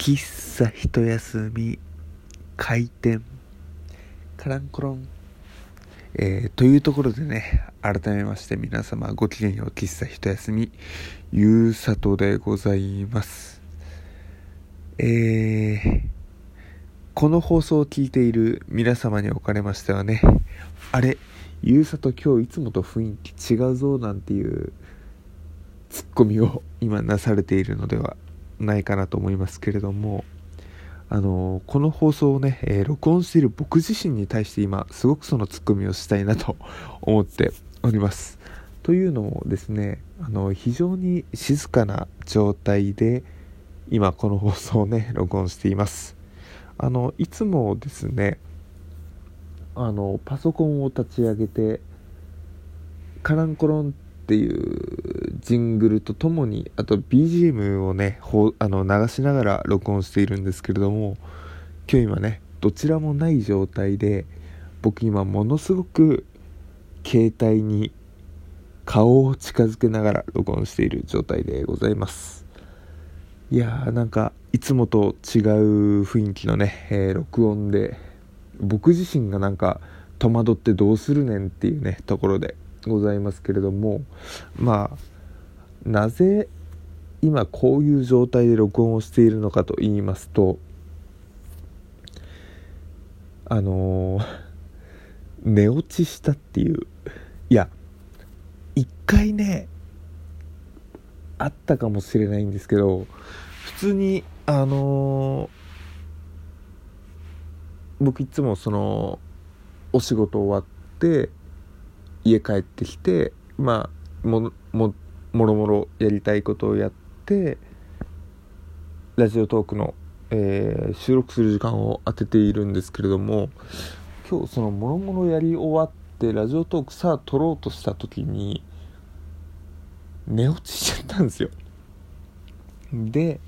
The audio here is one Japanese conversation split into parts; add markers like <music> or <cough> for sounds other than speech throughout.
喫茶一休み開店カランコロン、えー、というところでね改めまして皆様ごきげんよう喫茶一休みゆうさとでございます。えー、この放送を聞いている皆様におかれましてはねあれゆうさと今日いつもと雰囲気違うぞなんていうツッコミを今なされているのではないかなと思いますけれどもあのこの放送をね、えー、録音している僕自身に対して今すごくそのツッコミをしたいなと思っております。というのもですねあの非常に静かな状態で今この放送をね録音しています。あのいつもですねあのパソコンを立ち上げてカランコロンっていうジングルとともにあと BGM をねほあの流しながら録音しているんですけれども今日今ねどちらもない状態で僕今ものすごく携帯に顔を近づけながら録音している状態でございます。いやーなんかいつもと違う雰囲気のね、えー、録音で僕自身がなんか戸惑ってどうするねんっていうねところでございますけれどもまあなぜ今こういう状態で録音をしているのかと言いますとあのー、寝落ちしたっていういや一回ねあったかもしれないんですけど普通にあのー、僕いつもそのお仕事終わって家帰ってきてまあもももろもろやりたいことをやってラジオトークの、えー、収録する時間を当てているんですけれども今日そのもろもろやり終わってラジオトークさあ撮ろうとした時に寝落ちしちゃったんですよ。で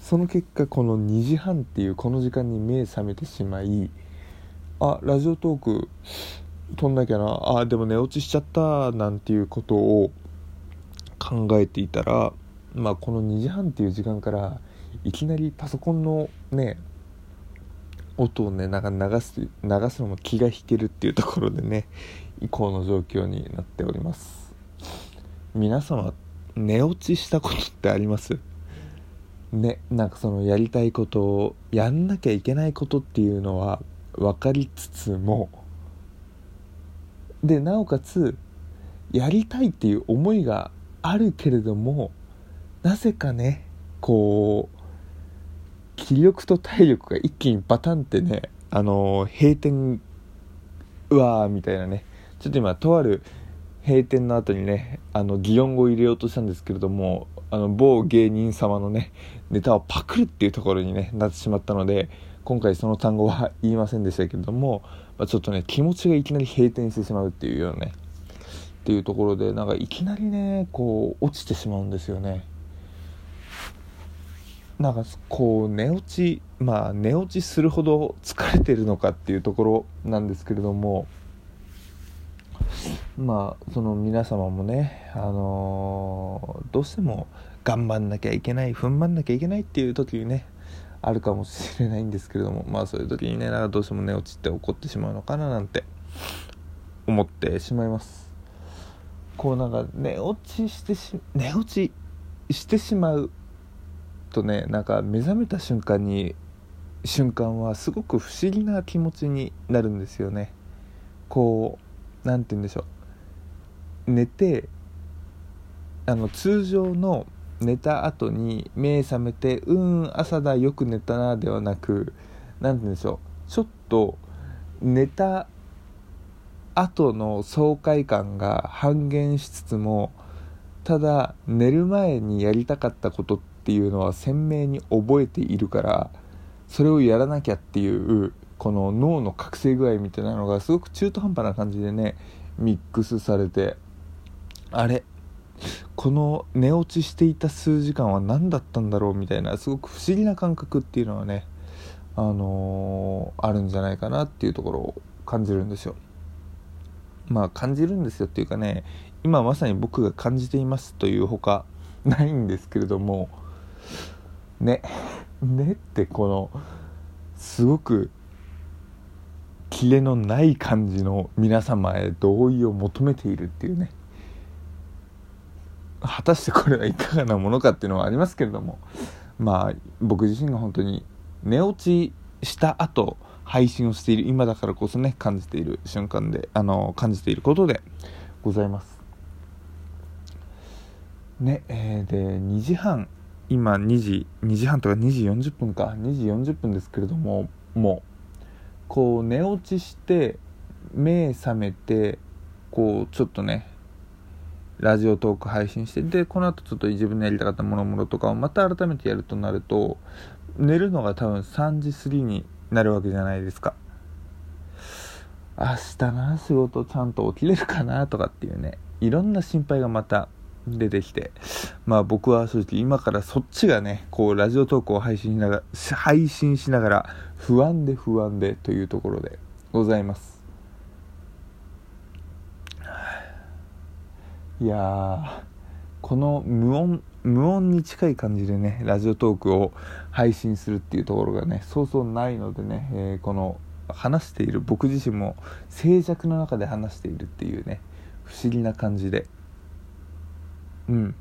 その結果この2時半っていうこの時間に目覚めてしまいあラジオトーク撮んなきゃな？あでも寝落ちしちゃったなんていうことを考えていたらまあこの2時半っていう時間からいきなりパソコンのね音をねなんか流す流すのも気が引けるっていうところでね以降の状況になっております。皆様寝落ちしたことってあります？ねなんかそのやりたいことをやんなきゃいけないことっていうのは分かりつつもでなおかつやりたいっていう思いがあるけれどもなぜかねこう気力と体力が一気にバタンってねあの閉店うわーみたいなねちょっと今とある閉店の後にねあの擬音語を入れようとしたんですけれどもあの某芸人様のねネタをパクるっていうところにねなってしまったので今回その単語は言いませんでしたけれどもまあ、ちょっとね気持ちがいきなり閉店してしまうっていうようなねっていうところでなんかいきなりねこう落ちてしまうんですよね。なんかこう寝落ちまあ寝落ちするほど疲れてるのかっていうところなんですけれどもまあその皆様もねあのー、どうしても頑張んなきゃいけない踏ん張んなきゃいけないっていう時にねあるかもしれないんですけれどもまあそういう時にねなんかどうしても寝落ちって起こってしまうのかななんて思ってしまいます。こうなんか寝落ちしてし寝落ちしてしまうとねなんか目覚めた瞬間に瞬間はすごく不思議な気持ちになるんですよね。こう何て言うんでしょう。寝てあの通常の寝た後に目覚めて「うん朝だよく寝たな」ではなく何て言うんでしょうちょっと寝た後の爽快感が半減しつつもただ寝る前にやりたかったことっていうのは鮮明に覚えているからそれをやらなきゃっていうこの脳の覚醒具合みたいなのがすごく中途半端な感じでねミックスされてあれこの寝落ちしていた数時間は何だったんだろうみたいなすごく不思議な感覚っていうのはねあのー、あるんじゃないかなっていうところを感じるんですよ。まあ感じるんですよっていうかね今まさに僕が感じていますというほかないんですけれどもねねってこのすごくキレのない感じの皆様へ同意を求めているっていうね。果たしてこれはいかがなものかっていうのはありますけれどもまあ僕自身が本当に寝落ちした後配信をしている今だからこそね感じている瞬間であの感じていることでございます。ねえー、で2時半今2時2時半とか2時40分か2時40分ですけれどももうこう寝落ちして目覚めてこうちょっとねラジオトーク配信してでこの後ちょっと自分のやりたかったものものとかをまた改めてやるとなると寝るのが多分3時過ぎになるわけじゃないですか。明日な仕事ちゃんと起きれるかなとかっていうねいろんな心配がまた出てきてまあ僕は正直今からそっちがねこうラジオトークを配信しながら配信しながら不安で不安でというところでございます。いやこの無音無音に近い感じでねラジオトークを配信するっていうところがねそうそうないのでね、えー、この話している僕自身も静寂の中で話しているっていうね不思議な感じで。うん。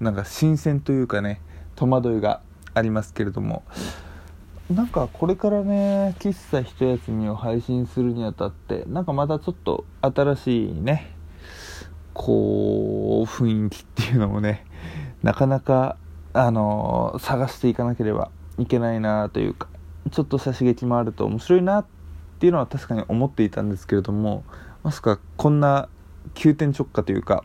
なんか新鮮というかね戸惑いがありますけれども。なんかこれからね喫茶一休みを配信するにあたってなんかまたちょっと新しいねこう雰囲気っていうのもねなかなかあの探していかなければいけないなというかちょっとした刺激もあると面白いなっていうのは確かに思っていたんですけれどもまさかこんな急転直下というか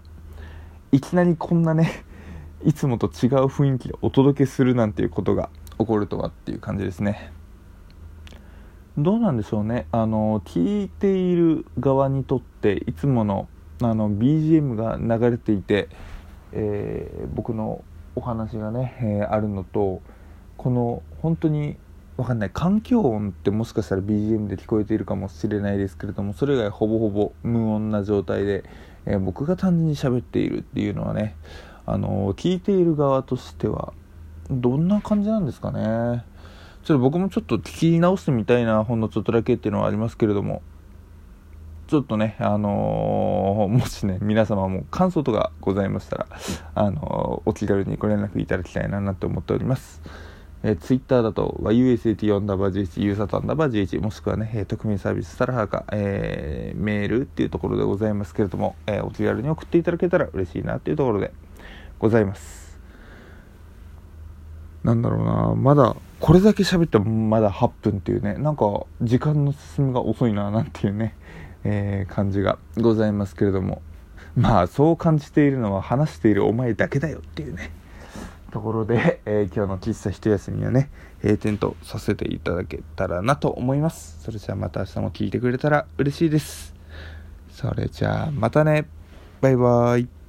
いきなりこんなね <laughs> いつもと違う雰囲気でお届けするなんていうことが起こるとはっていう感じですね。どうなんでしょうね。あの聞いている側にとっていつものあの BGM が流れていて、えー、僕のお話がね、えー、あるのとこの本当にわかんない環境音ってもしかしたら BGM で聞こえているかもしれないですけれどもそれ以外ほぼほぼ無音な状態で、えー、僕が単純に喋っているっていうのはねあの聞いている側としてはどんな感じなんですかね。ちょっと僕もちょっと聞き直してみたいなほんのちょっとだけっていうのはありますけれどもちょっとね、あのー、もしね、皆様も感想とかございましたら、あのー、お気軽にご連絡いただきたいななんて思っております。えー、ツイッターだと、USAT アンダーバー GH、ユーサタンダーバー GH、もしくはね、えー、匿名サービス、サラハか、えー、メールっていうところでございますけれども、えー、お気軽に送っていただけたら嬉しいなっていうところでございます。なんだろうな、まだ、これだけ喋ってもまだ8分っていうね、なんか、時間の進みが遅いな、なんていうね、えー、感じがございますけれども、まあ、そう感じているのは話しているお前だけだよっていうね、ところで、えー、今日の喫茶一休みはね、閉店とさせていただけたらなと思います。それじゃあまた明日も聞いてくれたら嬉しいです。それじゃあまたね。バイバーイ。